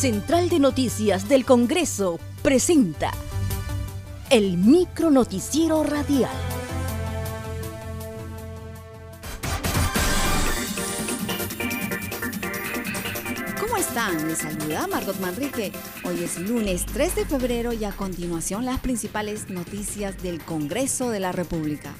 Central de Noticias del Congreso presenta el micro noticiero radial. ¿Cómo están? Les saluda Margot Manrique. Hoy es lunes 3 de febrero y a continuación las principales noticias del Congreso de la República.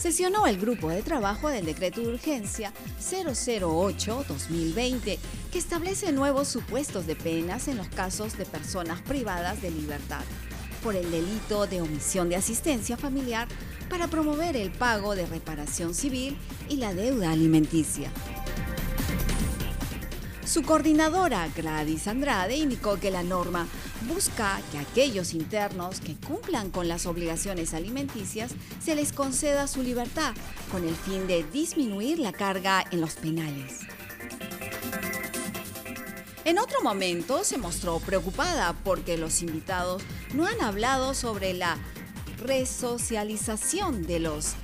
Sesionó el grupo de trabajo del decreto de urgencia 008-2020 que establece nuevos supuestos de penas en los casos de personas privadas de libertad por el delito de omisión de asistencia familiar para promover el pago de reparación civil y la deuda alimenticia. Su coordinadora, Gladys Andrade, indicó que la norma busca que aquellos internos que cumplan con las obligaciones alimenticias se les conceda su libertad, con el fin de disminuir la carga en los penales. En otro momento se mostró preocupada porque los invitados no han hablado sobre la resocialización de los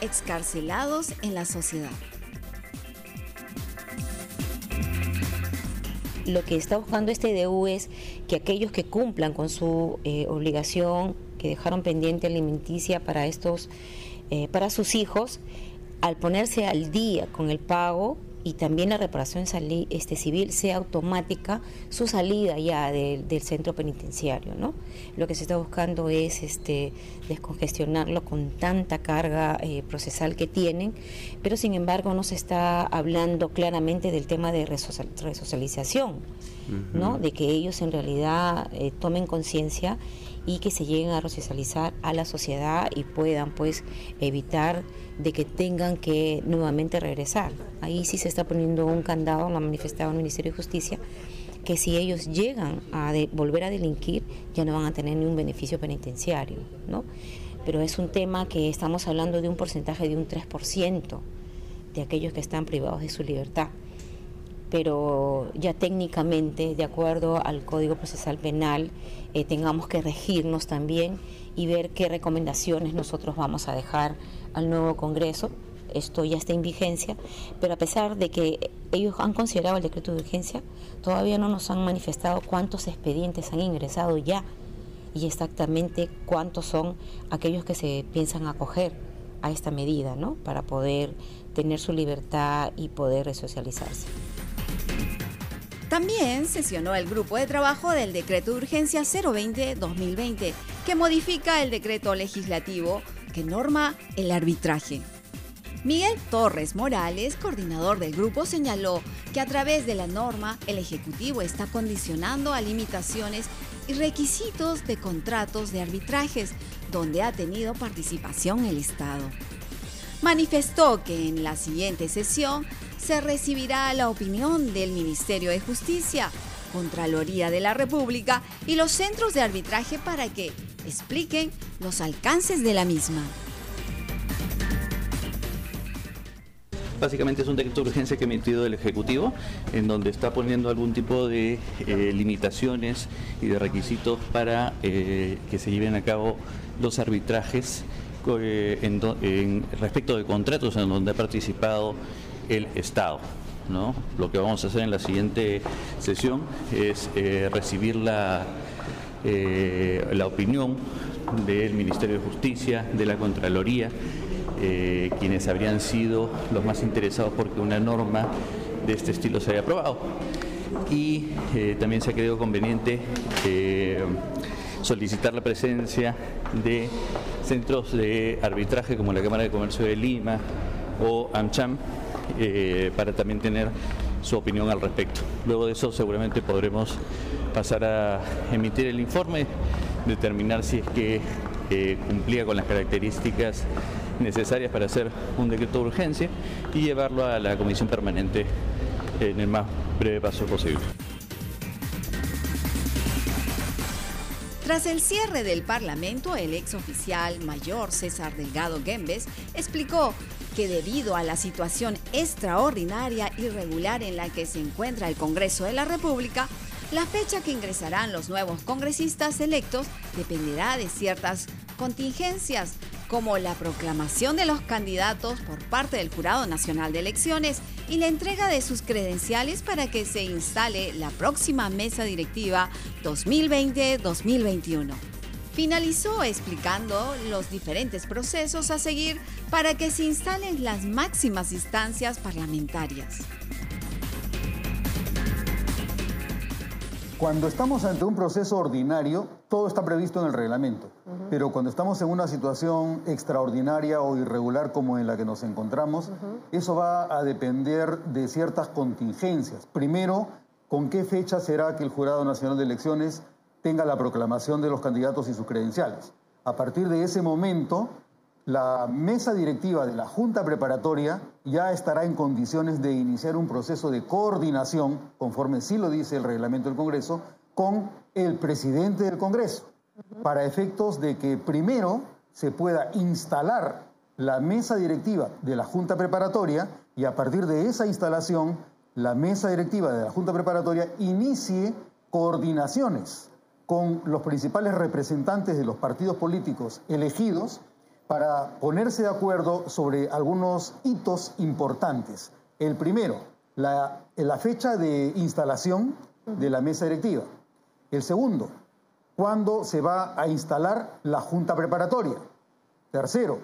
excarcelados en la sociedad. Lo que está buscando este DU es que aquellos que cumplan con su eh, obligación, que dejaron pendiente alimenticia para estos, eh, para sus hijos, al ponerse al día con el pago, y también la reparación este, civil sea automática su salida ya del centro penitenciario. ¿no? Lo que se está buscando es este, descongestionarlo con tanta carga eh, procesal que tienen, pero sin embargo no se está hablando claramente del tema de resocialización, ¿no? de que ellos en realidad eh, tomen conciencia y que se lleguen a resocializar a la sociedad y puedan pues evitar de que tengan que nuevamente regresar. Ahí sí se está poniendo un candado, lo ha manifestado el Ministerio de Justicia, que si ellos llegan a volver a delinquir ya no van a tener ni un beneficio penitenciario, ¿no? Pero es un tema que estamos hablando de un porcentaje de un 3% de aquellos que están privados de su libertad pero ya técnicamente, de acuerdo al Código Procesal Penal, eh, tengamos que regirnos también y ver qué recomendaciones nosotros vamos a dejar al nuevo Congreso. Esto ya está en vigencia, pero a pesar de que ellos han considerado el decreto de urgencia, todavía no nos han manifestado cuántos expedientes han ingresado ya y exactamente cuántos son aquellos que se piensan acoger a esta medida, ¿no? Para poder tener su libertad y poder resocializarse. También sesionó el grupo de trabajo del decreto de urgencia 020-2020, que modifica el decreto legislativo que norma el arbitraje. Miguel Torres Morales, coordinador del grupo, señaló que a través de la norma el Ejecutivo está condicionando a limitaciones y requisitos de contratos de arbitrajes donde ha tenido participación el Estado. Manifestó que en la siguiente sesión se recibirá la opinión del Ministerio de Justicia, Contraloría de la República y los centros de arbitraje para que expliquen los alcances de la misma. Básicamente es un decreto de urgencia que ha emitido el Ejecutivo, en donde está poniendo algún tipo de eh, limitaciones y de requisitos para eh, que se lleven a cabo los arbitrajes eh, en, respecto de contratos en donde ha participado el Estado. ¿no? Lo que vamos a hacer en la siguiente sesión es eh, recibir la, eh, la opinión del Ministerio de Justicia, de la Contraloría, eh, quienes habrían sido los más interesados porque una norma de este estilo se haya aprobado. Y también se ha creído conveniente solicitar la presencia de centros de arbitraje como la Cámara de Comercio de Lima o AmCham, eh, para también tener su opinión al respecto. Luego de eso seguramente podremos pasar a emitir el informe, determinar si es que eh, cumplía con las características necesarias para hacer un decreto de urgencia y llevarlo a la comisión permanente en el más breve paso posible. Tras el cierre del Parlamento, el ex oficial mayor César Delgado Gembes explicó que debido a la situación extraordinaria y regular en la que se encuentra el Congreso de la República, la fecha que ingresarán los nuevos congresistas electos dependerá de ciertas contingencias, como la proclamación de los candidatos por parte del Jurado Nacional de Elecciones y la entrega de sus credenciales para que se instale la próxima mesa directiva 2020-2021. Finalizó explicando los diferentes procesos a seguir para que se instalen las máximas instancias parlamentarias. Cuando estamos ante un proceso ordinario, todo está previsto en el reglamento. Pero cuando estamos en una situación extraordinaria o irregular como en la que nos encontramos, eso va a depender de ciertas contingencias. Primero, con qué fecha será que el Jurado Nacional de Elecciones tenga la proclamación de los candidatos y sus credenciales. A partir de ese momento, la mesa directiva de la Junta Preparatoria ya estará en condiciones de iniciar un proceso de coordinación, conforme sí lo dice el reglamento del Congreso, con el presidente del Congreso, para efectos de que primero se pueda instalar la mesa directiva de la Junta Preparatoria y a partir de esa instalación, la mesa directiva de la Junta Preparatoria inicie coordinaciones con los principales representantes de los partidos políticos elegidos para ponerse de acuerdo sobre algunos hitos importantes. El primero, la, fecha de instalación de la mesa directiva. El segundo, cuándo se va a instalar la junta preparatoria. Tercero,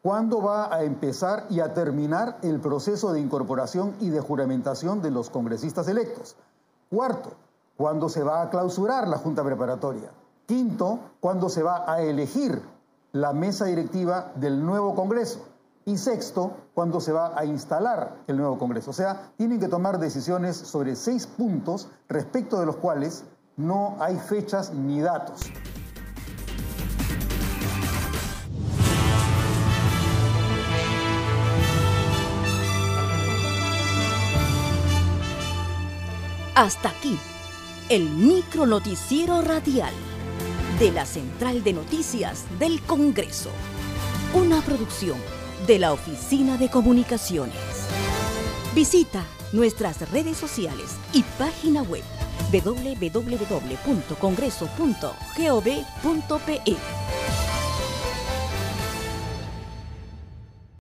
cuándo va a empezar y a terminar el proceso de incorporación y de juramentación de los congresistas electos. Cuarto, cuándo se va a clausurar la junta preparatoria. Quinto, cuándo se va a elegir la mesa directiva del nuevo Congreso. Y sexto, cuándo se va a instalar el nuevo Congreso. O sea, tienen que tomar decisiones sobre seis puntos respecto de los cuales no hay fechas ni datos. Hasta aquí, el micro noticiero radial de la Central de Noticias del Congreso. Una producción de la Oficina de Comunicaciones. Visita nuestras redes sociales y página web www.congreso.gov.pe.